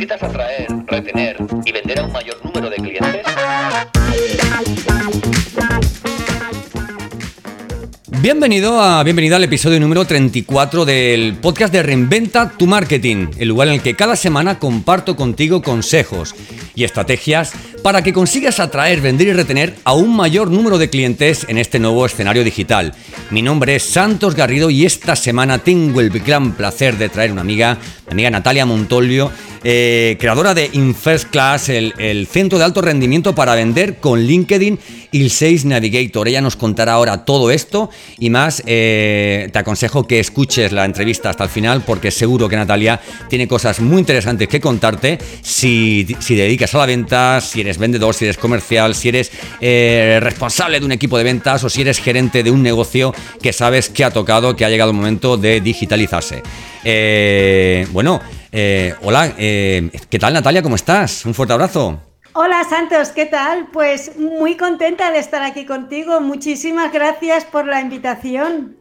¿Necesitas atraer, retener y vender a un mayor número de clientes? Bienvenido a, bienvenida al episodio número 34 del podcast de Reinventa tu Marketing, el lugar en el que cada semana comparto contigo consejos y estrategias para que consigas atraer, vender y retener a un mayor número de clientes en este nuevo escenario digital. Mi nombre es Santos Garrido y esta semana tengo el gran placer de traer una amiga, mi amiga Natalia Montolio, eh, creadora de InFirst Class, el, centro de alto rendimiento para vender con LinkedIn y el Sales Navigator. Ella nos contará ahora todo esto y más. Eh, te aconsejo que escuches la entrevista hasta el final porque seguro que Natalia tiene cosas muy interesantes que contarte si, si dedicas a la venta, si eres vendedor, si eres comercial, si eres eh, responsable de un equipo de ventas o si eres gerente de un negocio que sabes que ha tocado, que ha llegado el momento de digitalizarse. bueno, eh, hola, eh, ¿qué tal Natalia? ¿Cómo estás? Un fuerte abrazo. Hola Santos, ¿qué tal? Pues muy contenta de estar aquí contigo. Muchísimas gracias por la invitación.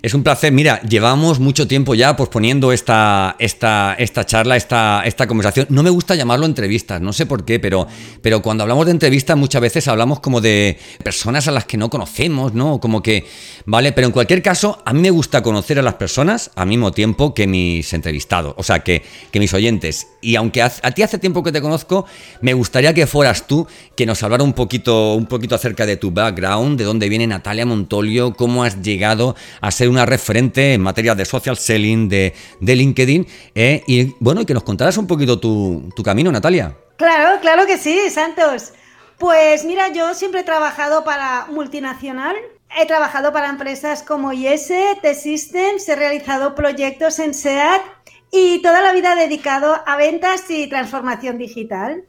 Es un placer. Mira, llevamos mucho tiempo ya posponiendo esta, esta, esta charla, esta, esta conversación. No me gusta llamarlo entrevistas, no sé por qué, pero, pero cuando hablamos de entrevistas muchas veces hablamos como de personas a las que no conocemos, ¿no? Como que, ¿vale? Pero en cualquier caso, a mí me gusta conocer a las personas al mismo tiempo que mis entrevistados, o sea, que, que mis oyentes. Y aunque a, ti hace tiempo que te conozco, me gustaría que fueras tú que nos hablara un poquito, un poquito acerca de tu background, de dónde viene Natalia Montolio, cómo has llegado a ser una referente en materia de social selling, de, de LinkedIn, eh, y bueno, que nos contaras un poquito tu, tu camino, Natalia. Claro, claro que sí, Santos. Pues mira, yo siempre he trabajado para multinacional, he trabajado para empresas como IS, T-Systems, he realizado proyectos en SEAT y toda la vida dedicado a ventas y transformación digital.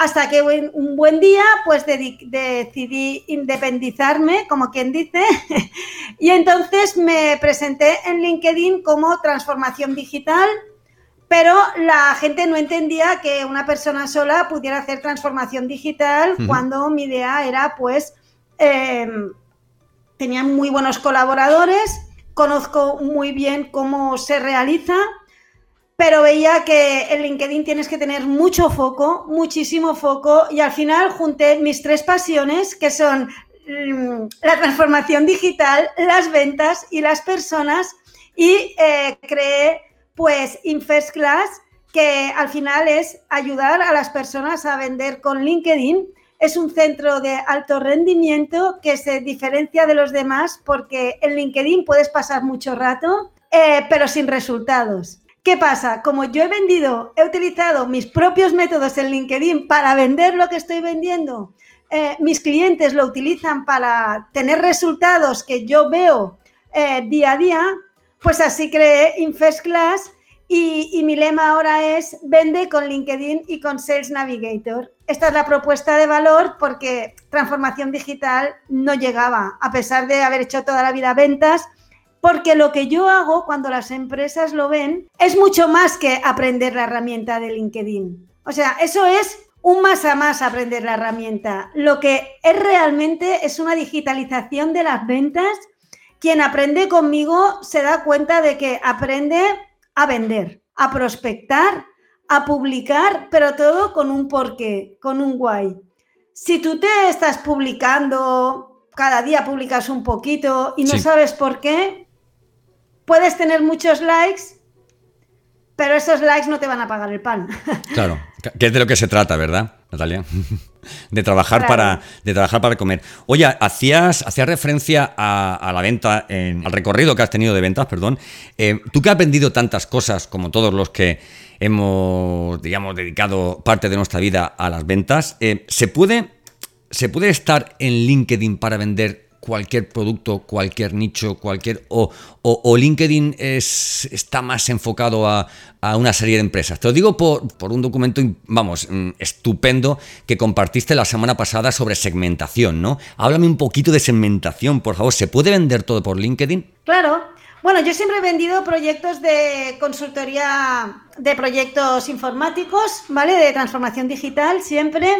Hasta que un buen día pues decidí independizarme, como quien dice, y entonces me presenté en LinkedIn como transformación digital, pero la gente no entendía que una persona sola pudiera hacer transformación digital cuando mi idea era pues, em, tenía muy buenos colaboradores, conozco muy bien cómo se realiza pero veía que en LinkedIn tienes que tener mucho foco, muchísimo foco, y al final junté mis tres pasiones, que son mm, la transformación digital, las ventas y las personas, y eh, creé pues InFirst Class, que al final es ayudar a las personas a vender con LinkedIn. Es un centro de alto rendimiento que se diferencia de los demás porque en LinkedIn puedes pasar mucho rato, eh, pero sin resultados. ¿Qué pasa? Como yo he vendido, he utilizado mis propios métodos en LinkedIn para vender lo que estoy vendiendo, eh, mis clientes lo utilizan para tener resultados que yo veo eh, día a día, pues así creé Infest Class y, y, mi lema ahora es vende con LinkedIn y con Sales Navigator. Esta es la propuesta de valor porque transformación digital no llegaba, a pesar de haber hecho toda la vida ventas porque lo que yo hago cuando las empresas lo ven es mucho más que aprender la herramienta de LinkedIn. O sea, eso es un más a más aprender la herramienta. Lo que es realmente es una digitalización de las ventas. Quien aprende conmigo se da cuenta de que aprende a vender, a prospectar, a publicar, pero todo con un porqué, con un guay. Si tú te estás publicando, cada día publicas un poquito y no sabes por qué, puedes tener muchos likes, pero esos likes no te van a pagar el pan. Claro, que es de lo que se trata, ¿verdad, Natalia? De trabajar, para, de trabajar para comer. Oye, hacías, hacías referencia a, la venta, al recorrido que has tenido de ventas, perdón. Eh, tú que has vendido tantas cosas como todos los que hemos, digamos, dedicado parte de nuestra vida a las ventas, eh, ¿se, puede, ¿se puede estar en LinkedIn para vender cualquier producto, cualquier nicho, cualquier... o, LinkedIn es, está más enfocado a, una serie de empresas. Te lo digo por, por, un documento, vamos, mm, estupendo que compartiste la semana pasada sobre segmentación, ¿no? Háblame un poquito de segmentación, por favor. ¿Se puede vender todo por LinkedIn? Claro. Bueno, yo siempre he vendido proyectos de consultoría de proyectos informáticos, ¿vale? De transformación digital, siempre.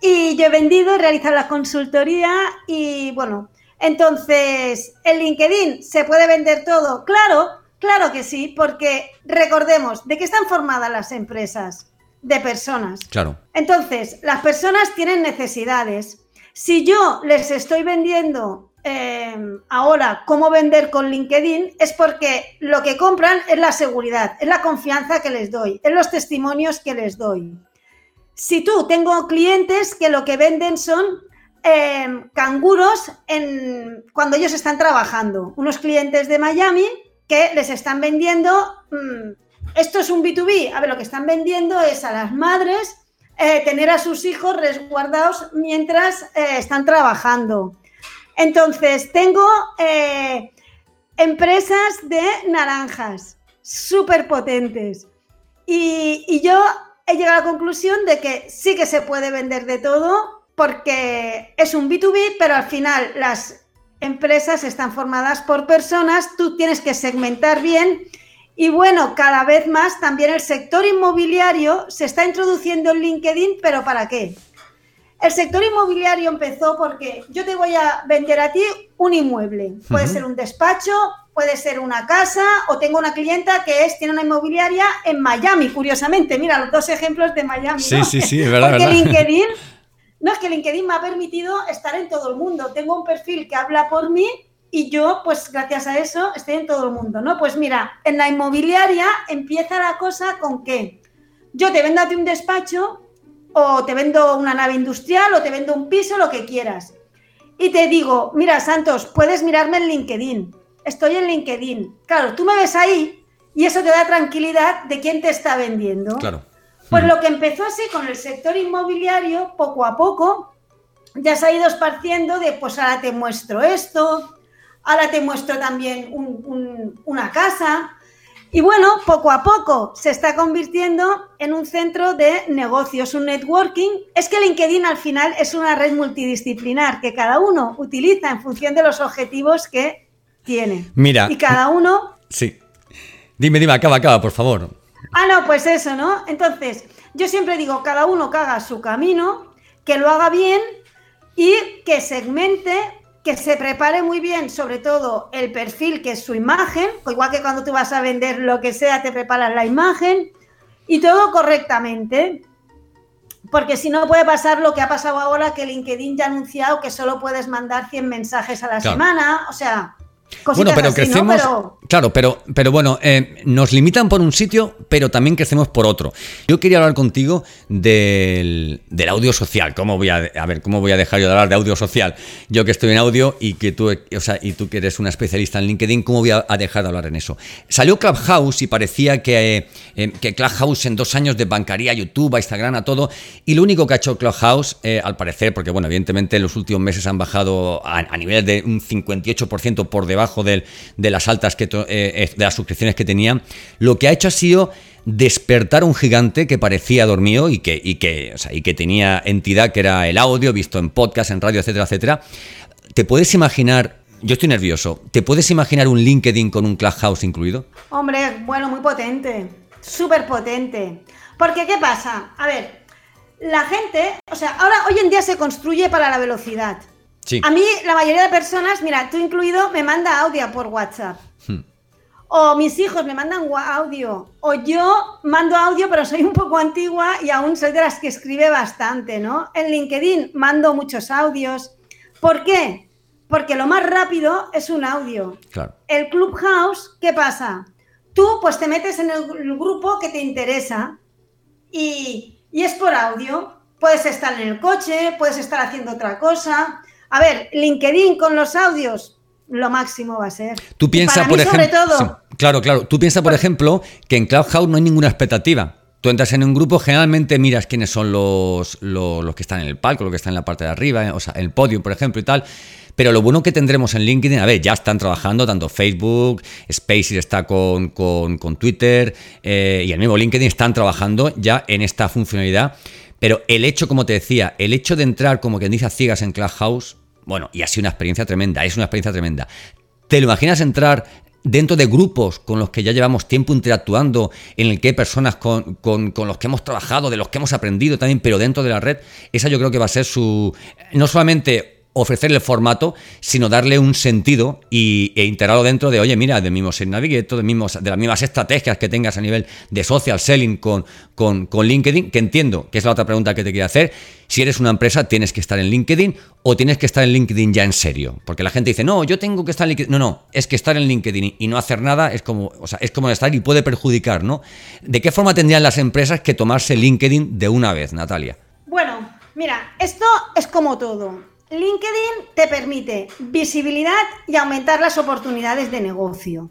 Y yo he vendido, he realizado la consultoría y bueno, entonces, ¿en LinkedIn se puede vender todo? Claro, Claro que sí, porque recordemos, ¿de qué están formadas las empresas? De personas. Claro. Entonces, las personas tienen necesidades. Si yo les estoy vendiendo eh, ahora cómo vender con LinkedIn, es porque lo que compran es la seguridad, es la confianza que les doy, es los testimonios que les doy. Si tú tengo clientes que lo que venden son eh, canguros en, cuando ellos están trabajando, unos clientes de Miami que les están vendiendo, mm, esto es un B2B, a ver, lo que están vendiendo es a las madres eh, tener a sus hijos resguardados mientras eh, están trabajando. Entonces, tengo eh, empresas de naranjas súper potentes y yo he llegado a la conclusión de que sí que se puede vender de todo porque es un B2B, pero al final las empresas están formadas por personas, tú tienes que segmentar bien y bueno, cada vez más también el sector inmobiliario se está introduciendo en LinkedIn, pero ¿para qué? El sector inmobiliario empezó porque yo te voy a vender a ti un inmueble. Puede ser un despacho, puede ser una casa o tengo una clienta que es tiene una inmobiliaria en Miami, curiosamente. Mira, los dos ejemplos de Miami. Sí, sí, sí, es verdad. Porque verdad. LinkedIn no, es que LinkedIn me ha permitido estar en todo el mundo. Tengo un perfil que habla por mí y yo, pues gracias a eso, estoy en todo el mundo, ¿no? Pues mira, en la inmobiliaria empieza la cosa con que yo te vendo a ti un despacho o te vendo una nave industrial o te vendo un piso, lo que quieras. Y te digo, mira, Santos, puedes mirarme en LinkedIn. Estoy en LinkedIn. Claro, tú me ves ahí y eso te da tranquilidad de quién te está vendiendo. Claro. Pues lo que empezó así con el sector inmobiliario, poco a poco, ya se ha ido esparciendo de, pues ahora te muestro esto, ahora te muestro también un, un, una casa. Y bueno, poco a poco se está convirtiendo en un centro de negocios, un networking. Es que LinkedIn al final es una red multidisciplinar que cada uno utiliza en función de los objetivos que tiene. Mira. Y cada uno... Sí. Dime, dime, acaba, acaba, por favor. Ah, no, pues eso, ¿no? Entonces, yo siempre digo, cada uno que haga su camino, que lo haga bien y que segmente, que se prepare muy bien, sobre todo el perfil, que es su imagen, igual que cuando tú vas a vender lo que sea, te preparas la imagen y todo correctamente. Porque si no puede pasar lo que ha pasado ahora, que LinkedIn ya ha anunciado que solo puedes mandar 100 mensajes a la Claro. semana. O sea, Bueno, pero así, ¿no? crecemos. Pero- Claro, pero, pero bueno, eh, nos limitan por un sitio, pero también crecemos por otro. Yo quería hablar contigo del, del audio social. ¿Cómo voy a, a ver, cómo voy a dejar yo de hablar de audio social? Yo que estoy en audio y que tú, o sea, y tú que eres una especialista en LinkedIn, ¿cómo voy a, a dejar de hablar en eso? Salió Clubhouse y parecía que, eh, eh, que Clubhouse en dos años desbancaría a YouTube, a Instagram, a todo. Y lo único que ha hecho Clubhouse, eh, al parecer, porque bueno, evidentemente en los últimos meses han bajado a, a niveles de un 58% por debajo de las altas que eh, eh, de las suscripciones que tenían, lo que ha hecho ha sido despertar un gigante que parecía dormido y que tenía entidad que era el audio, visto en podcast, en radio, etcétera, etcétera. ¿Te puedes imaginar, yo estoy nervioso, ¿te puedes imaginar un LinkedIn con un Clubhouse incluido? Hombre, bueno, muy potente, súper potente. Porque, ¿qué pasa? A ver, la gente, o sea, ahora hoy en día se construye para la velocidad. Sí. A mí, la mayoría de personas, mira, tú incluido, me manda audio por WhatsApp. Hmm. O mis hijos me mandan audio. O yo mando audio, pero soy un poco antigua y aún soy de las que escribe bastante, ¿no? En LinkedIn mando muchos audios. ¿Por qué? Porque lo más rápido es un audio. Claro. El Clubhouse, ¿qué pasa? Tú pues te metes en el, el grupo que te interesa y, y es por audio. Puedes estar en el coche, puedes estar haciendo otra cosa. A ver, LinkedIn con los audios, lo máximo va a ser. Tú piensas, por ejemplo. Sí, claro, claro. Tú piensas, por ejemplo, que en Clubhouse no hay ninguna expectativa. Tú entras en un grupo, generalmente miras quiénes son los, los, los que están en el palco, los que están en la parte de arriba, eh, o sea, el podio, por ejemplo, y tal. Pero lo bueno que tendremos en LinkedIn, a ver, ya están trabajando tanto Facebook, Spaces está con, con, con Twitter eh, y el mismo LinkedIn están trabajando ya en esta funcionalidad. Pero el hecho, como te decía, el hecho de entrar como quien dice a ciegas en Clubhouse, bueno, y ha sido una experiencia tremenda, es una experiencia tremenda. ¿Te lo imaginas entrar dentro de grupos con los que ya llevamos tiempo interactuando, en el que hay personas con, con, con, los que hemos trabajado, de los que hemos aprendido también, pero dentro de la red? Esa yo creo que va a ser su... No solamente ofrecer el formato, sino darle un sentido y, e integrarlo dentro de, oye, mira, de mismos en Navigator, de, mismos, de las mismas estrategias que tengas a nivel de social selling con, con, con, LinkedIn, que entiendo, que es la otra pregunta que te quería hacer, si eres una empresa tienes que estar en LinkedIn o tienes que estar en LinkedIn ya en serio, porque la gente dice, no, yo tengo que estar en LinkedIn, no, no, es que estar en LinkedIn y no hacer nada es como, o sea, es como estar y puede perjudicar, ¿no? ¿De qué forma tendrían las empresas que tomarse LinkedIn de una vez, Natalia? Bueno, mira, esto es como todo LinkedIn te permite visibilidad y aumentar las oportunidades de negocio.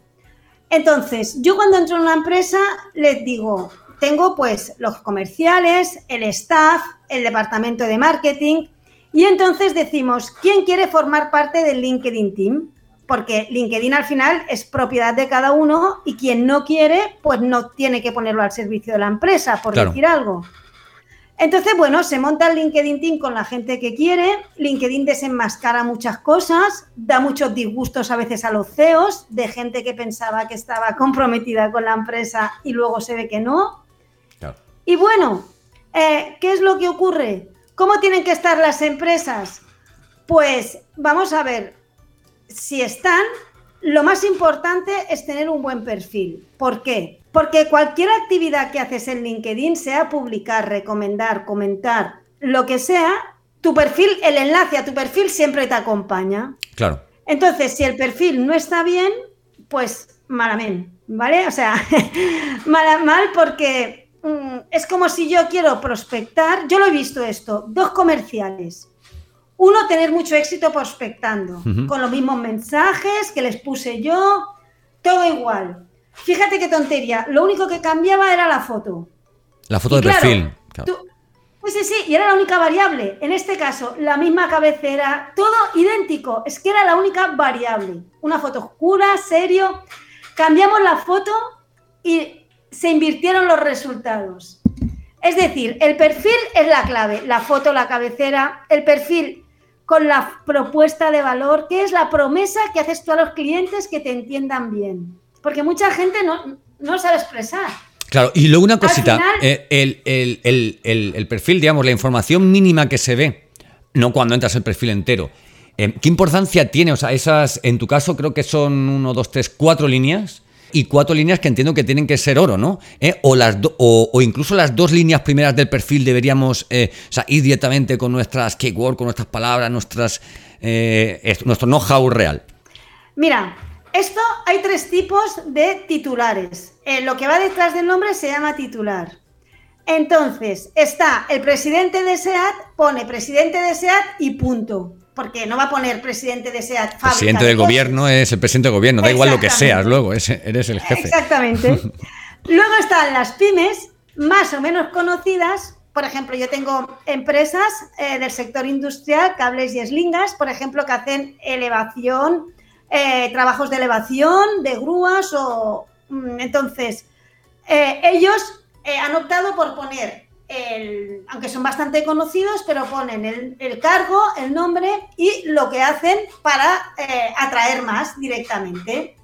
Entonces, yo cuando entro en una empresa les digo, tengo pues los comerciales, el staff, el departamento de marketing y entonces decimos, ¿quién quiere formar parte del LinkedIn Team? Porque LinkedIn al final es propiedad de cada uno y quien no quiere, pues no tiene que ponerlo al servicio de la empresa, por decir algo. Entonces, bueno, se monta el LinkedIn Team con la gente que quiere. LinkedIn desenmascara muchas cosas, da muchos disgustos a veces a los CEOs de gente que pensaba que estaba comprometida con la empresa y luego se ve que no. Y bueno, eh, ¿qué es lo que ocurre? ¿Cómo tienen que estar las empresas? Pues vamos a ver, si están, lo más importante es tener un buen perfil. ¿Por qué? Porque cualquier actividad que haces en LinkedIn, sea publicar, recomendar, comentar, lo que sea, tu perfil, el enlace a tu perfil siempre te acompaña. Claro. Entonces, si el perfil no está bien, pues malamente, ¿vale? O sea, mal, mal porque mm, es como si yo quiero prospectar, yo lo he visto esto, dos comerciales. Uno, tener mucho éxito prospectando, con los mismos mensajes que les puse yo, todo igual. Fíjate qué tontería. Lo único que cambiaba era la foto. La foto de perfil. pues sí, sí, y era la única variable. En este caso, la misma cabecera, todo idéntico. Es que era la única variable. Una foto oscura, serio. Cambiamos la foto y se invirtieron los resultados. Es decir, el perfil es la clave. La foto, la cabecera, el perfil con la propuesta de valor, que es la promesa que haces tú a los clientes que te entiendan bien porque mucha gente no, no sabe expresar. Claro, y luego una cosita, eh, el, perfil, digamos, la información mínima que se ve, no cuando entras el perfil entero, eh, ¿qué importancia tiene? O sea, esas, en tu caso creo que son uno, dos, tres, cuatro líneas, y cuatro líneas que entiendo que tienen que ser oro, ¿no? Eh, o, las o, incluso las dos líneas primeras del perfil deberíamos ir directamente con nuestras keywords, con nuestras palabras, nuestras, nuestro know-how real. Mira, esto hay tres tipos de titulares. Eh, lo que va detrás del nombre se llama titular. Entonces, está el presidente de SEAT, pone presidente de SEAT y punto. Porque no va a poner presidente de SEAT. Presidente del gobierno es el presidente del gobierno, da igual lo que seas luego, eres el jefe. Exactamente. luego están las pymes, más o menos conocidas. Por ejemplo, yo tengo empresas eh, del sector industrial, cables y eslingas, por ejemplo, que hacen elevación, eh, trabajos de elevación, de grúas o... Mm, entonces, eh, ellos eh, han optado por poner, el, aunque son bastante conocidos, pero ponen el, cargo, el nombre y lo que hacen para atraer más directamente.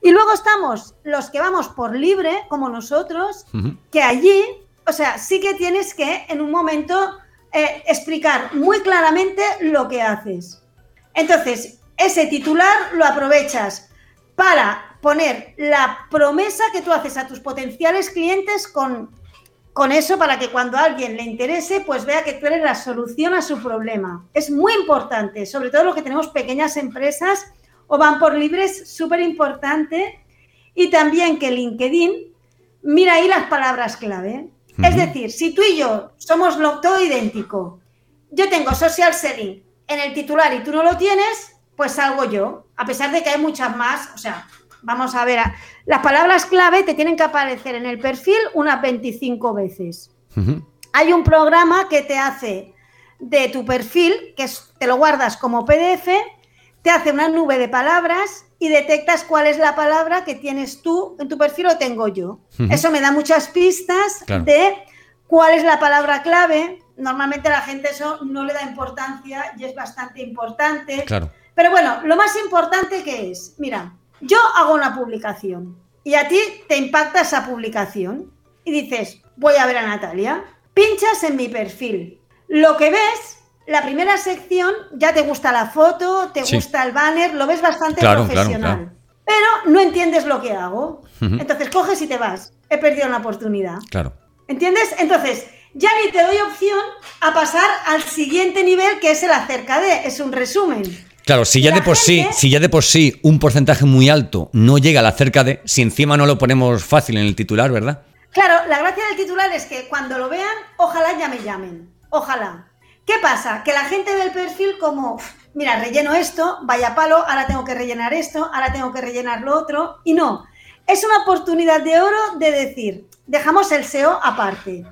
Y luego estamos los que vamos por libre, como nosotros, que allí, o sea, sí que tienes que en un momento explicar muy claramente lo que haces. Entonces, ese titular lo aprovechas para poner la promesa que tú haces a tus potenciales clientes con, con eso para que cuando a alguien le interese, pues vea que tú eres la solución a su problema. Es muy importante, sobre todo los que tenemos pequeñas empresas o van por libres, súper importante. Y también que LinkedIn mira ahí las palabras clave. Es decir, si tú y yo somos lo, todo idéntico, yo tengo social selling en el titular y tú no lo tienes, pues salgo yo, a pesar de que hay muchas más, o sea, vamos a ver, las palabras clave te tienen que aparecer en el perfil unas 25 veces. Hay un programa que te hace de tu perfil, que te lo guardas como PDF, te hace una nube de palabras y detectas cuál es la palabra que tienes tú en tu perfil o tengo yo. Eso me da muchas pistas de cuál es la palabra clave. Normalmente la gente eso no le da importancia y es bastante importante. Claro pero bueno, lo más importante que es, mira, yo hago una publicación y a ti te impacta esa publicación y dices, voy a ver a Natalia, pinchas en mi perfil. Lo que ves la primera sección ya te gusta la foto, te gusta el banner, lo ves bastante profesional. Pero no entiendes lo que hago. Entonces coges y te vas. He perdido una oportunidad. Claro. ¿Entiendes? Entonces, ya ni te doy opción a pasar al siguiente nivel que es el acerca de, es un resumen. Claro, si ya de por sí, si ya de por sí un porcentaje muy alto no llega al acerca de, si encima no lo ponemos fácil en el titular, ¿verdad? Claro, la gracia del titular es que cuando lo vean, ojalá ya me llamen. Ojalá. ¿Qué pasa? Que la gente ve el perfil como, mira, relleno esto, vaya palo, ahora tengo que rellenar esto, ahora tengo que rellenar lo otro. Y no, es una oportunidad de oro de decir, dejamos el SEO aparte.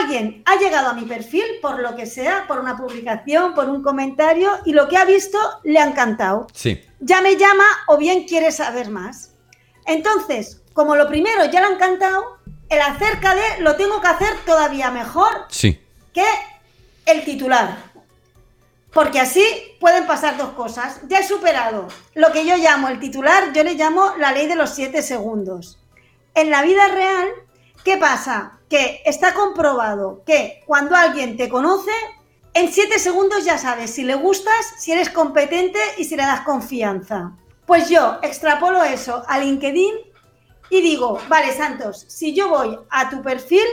Alguien ha llegado a mi perfil por lo que sea, por una publicación, por un comentario y lo que ha visto le ha encantado. Sí. Ya me llama o bien quiere saber más. Entonces, como lo primero ya le ha encantado, el acerca de lo tengo que hacer todavía mejor sí. que el titular. Porque así pueden pasar dos cosas. Ya he superado lo que yo llamo el titular, yo le llamo la ley de los siete segundos. En la vida real, ¿qué pasa? que está comprobado que cuando alguien te conoce, en 7 segundos ya sabes si le gustas, si eres competente y si le das confianza. Pues yo extrapolo eso a LinkedIn y digo, vale, Santos, si yo voy a tu perfil,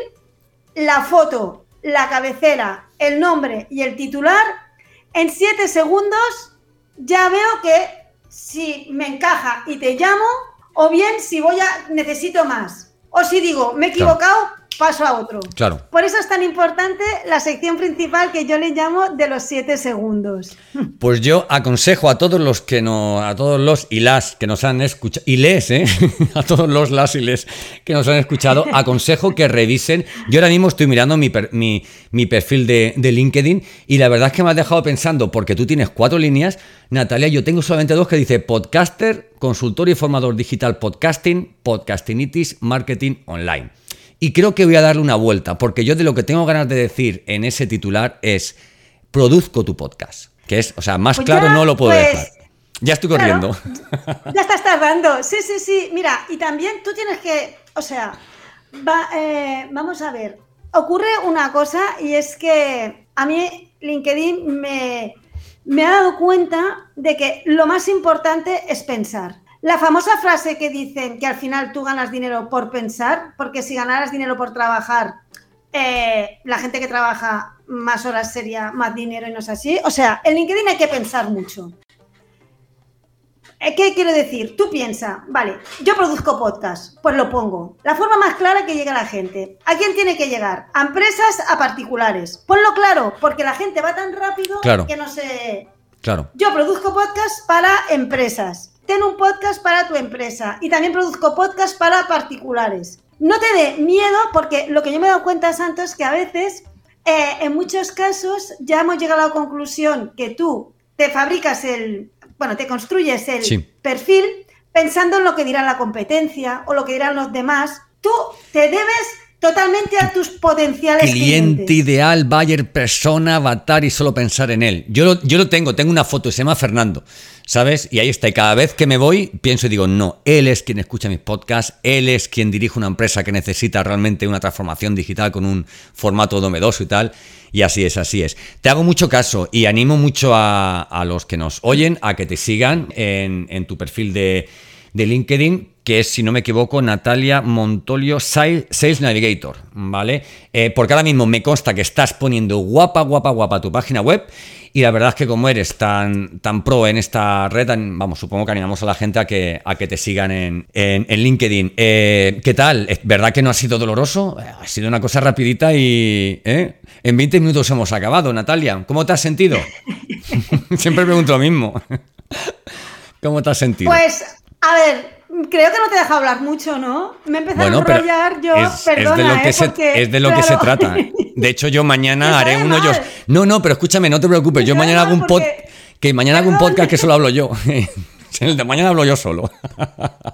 la foto, la cabecera, el nombre y el titular, en 7 segundos ya veo que si me encaja y te llamo, o bien si voy a necesito más. O si digo, me he equivocado, paso a otro. Claro. Por eso es tan importante la sección principal que yo le llamo de los siete segundos. Pues yo aconsejo a todos los que no, a todos los y las que nos han escuchado, y les, ¿eh? a todos los las y les que nos han escuchado, aconsejo que revisen. Yo ahora mismo estoy mirando mi, mi, perfil de, de, LinkedIn y la verdad es que me has dejado pensando, porque tú tienes cuatro líneas, Natalia, yo tengo solamente dos que dice podcaster, consultor y formador digital podcasting, podcastinitis, marketing online. Y creo que voy a darle una vuelta, porque yo de lo que tengo ganas de decir en ese titular es, produzco tu podcast. Que es, o sea, más pues claro no lo puedo pues, dejar. Ya estoy corriendo. ya estás tardando. Sí, sí, sí. Mira, y también tú tienes que, o sea, eh, vamos a ver. Ocurre una cosa y es que a mí LinkedIn me, me ha dado cuenta de que lo más importante es pensar. La famosa frase que dicen que al final tú ganas dinero por pensar, porque si ganaras dinero por trabajar, eh, la gente que trabaja más horas sería más dinero y no es así. O sea, en LinkedIn hay que pensar mucho. Eh, ¿Qué quiero decir? Tú piensa, vale, yo produzco podcast, pues lo pongo. La forma más clara que llegue a la gente. ¿A quién tiene que llegar? A empresas, a particulares. Ponlo claro, porque la gente va tan rápido que no se... Claro. Yo produzco podcast para empresas ten un podcast para tu empresa y también produzco podcast para particulares. No te dé miedo porque lo que yo me he dado cuenta, Santos, es que a veces, eh, en muchos casos, ya hemos llegado a la conclusión que tú te fabricas el, bueno, te construyes el perfil pensando en lo que dirá la competencia o lo que dirán los demás. Tú te debes totalmente a tus potenciales cliente ideal, buyer, persona, avatar y solo pensar en él. Yo lo, yo lo tengo, tengo una foto, se llama Fernando, ¿sabes? Y ahí está. Y cada vez que me voy, pienso y digo, no, él es quien escucha mis podcasts, él es quien dirige una empresa que necesita realmente una transformación digital con un formato novedoso y tal. Y así es, así es. Te hago mucho caso y animo mucho a, a los que nos oyen a que te sigan en, en tu perfil de, de LinkedIn que es, si no me equivoco, Natalia Montolio Sales Navigator, ¿vale? Eh, porque ahora mismo me consta que estás poniendo guapa, guapa, guapa tu página web y la verdad es que como eres tan, tan pro en esta red, vamos, supongo que animamos a la gente a que, a que te sigan en, en, LinkedIn. Eh, ¿Qué tal? ¿Es verdad que no ha sido doloroso? Ha sido una cosa rapidita y ¿eh? en 20 minutos hemos acabado, Natalia. ¿Cómo te has sentido? Siempre pregunto lo mismo. ¿Cómo te has sentido? Pues, a ver, Creo que no te deja hablar mucho, ¿no? Me he empezado a enrollar yo, es, perdona, es de lo que, ¿eh? se, es de lo que se trata. De hecho, yo mañana haré uno yo. No, no, pero escúchame, no te preocupes. Yo mañana hago un pod... que mañana hago un podcast que solo hablo yo. El de mañana hablo yo solo.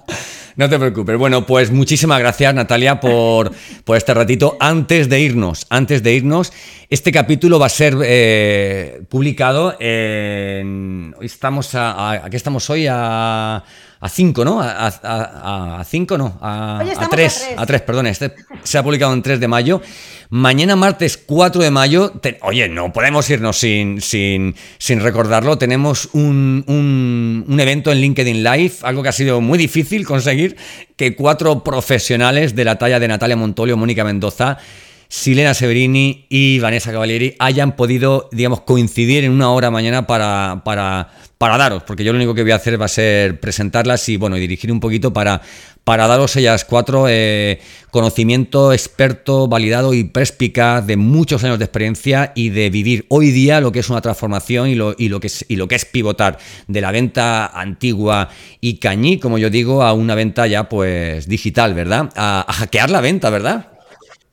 No te preocupes. Bueno, pues muchísimas gracias Natalia por, por este ratito. Antes de irnos, antes de irnos, este capítulo va a ser eh, publicado en... Estamos a, ¿A qué estamos hoy? A a 5, ¿no? A 5, no, a 3, a 3, perdón, este se ha publicado en 3 de mayo. Mañana martes 4 de mayo, oye, no podemos irnos sin, sin, sin recordarlo, tenemos un, un, un, evento en LinkedIn Live, algo que ha sido muy difícil conseguir, que cuatro profesionales de la talla de Natalia Montolio, Mónica Mendoza, Silena Severini y Vanessa Cavalieri hayan podido, digamos, coincidir en una hora mañana para, para, para daros, porque yo lo único que voy a hacer va a ser presentarlas y, bueno, y dirigir un poquito para, para daros ellas cuatro eh, conocimiento experto, validado y perspicaz de muchos años de experiencia y de vivir hoy día lo que es una transformación y lo, y lo, que, es, y lo que es pivotar de la venta antigua y cañí, como yo digo, a una venta ya pues digital, ¿verdad? a hackear la venta, ¿verdad?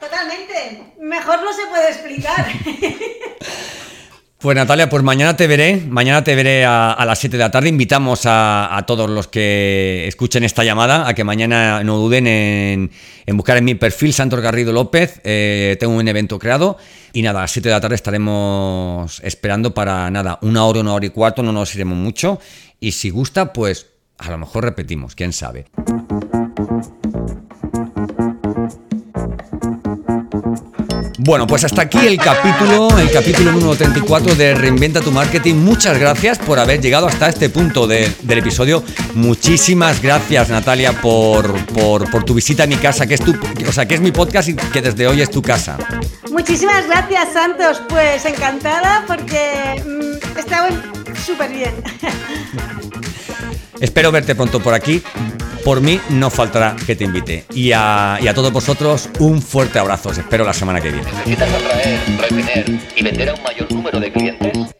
Totalmente. Mejor no se puede explicar. Pues Natalia, pues mañana te veré, mañana te veré a, las 7 de la tarde. Invitamos a, todos los que escuchen esta llamada a que mañana no duden en, buscar en mi perfil Santos Garrido López. Eh, tengo un evento creado y nada, a las 7 de la tarde estaremos esperando para nada, una hora, una hora y cuarto, no nos iremos mucho. Y si gusta, pues a lo mejor repetimos, quién sabe. Bueno, pues hasta aquí el capítulo, el capítulo número 34 de Reinventa tu Marketing. Muchas gracias por haber llegado hasta este punto del episodio. Muchísimas gracias, Natalia, por, por, tu visita a mi casa, que es tu, o sea, que es mi podcast y que desde hoy es tu casa. Muchísimas gracias, Santos. Pues encantada porque mm, estaba súper bien. Espero verte pronto por aquí por mí no faltará que te invite. Y a, y a todos vosotros un fuerte abrazo. Os espero la semana que viene. ¿Necesitas atraer, retener y vender a un mayor número de clientes?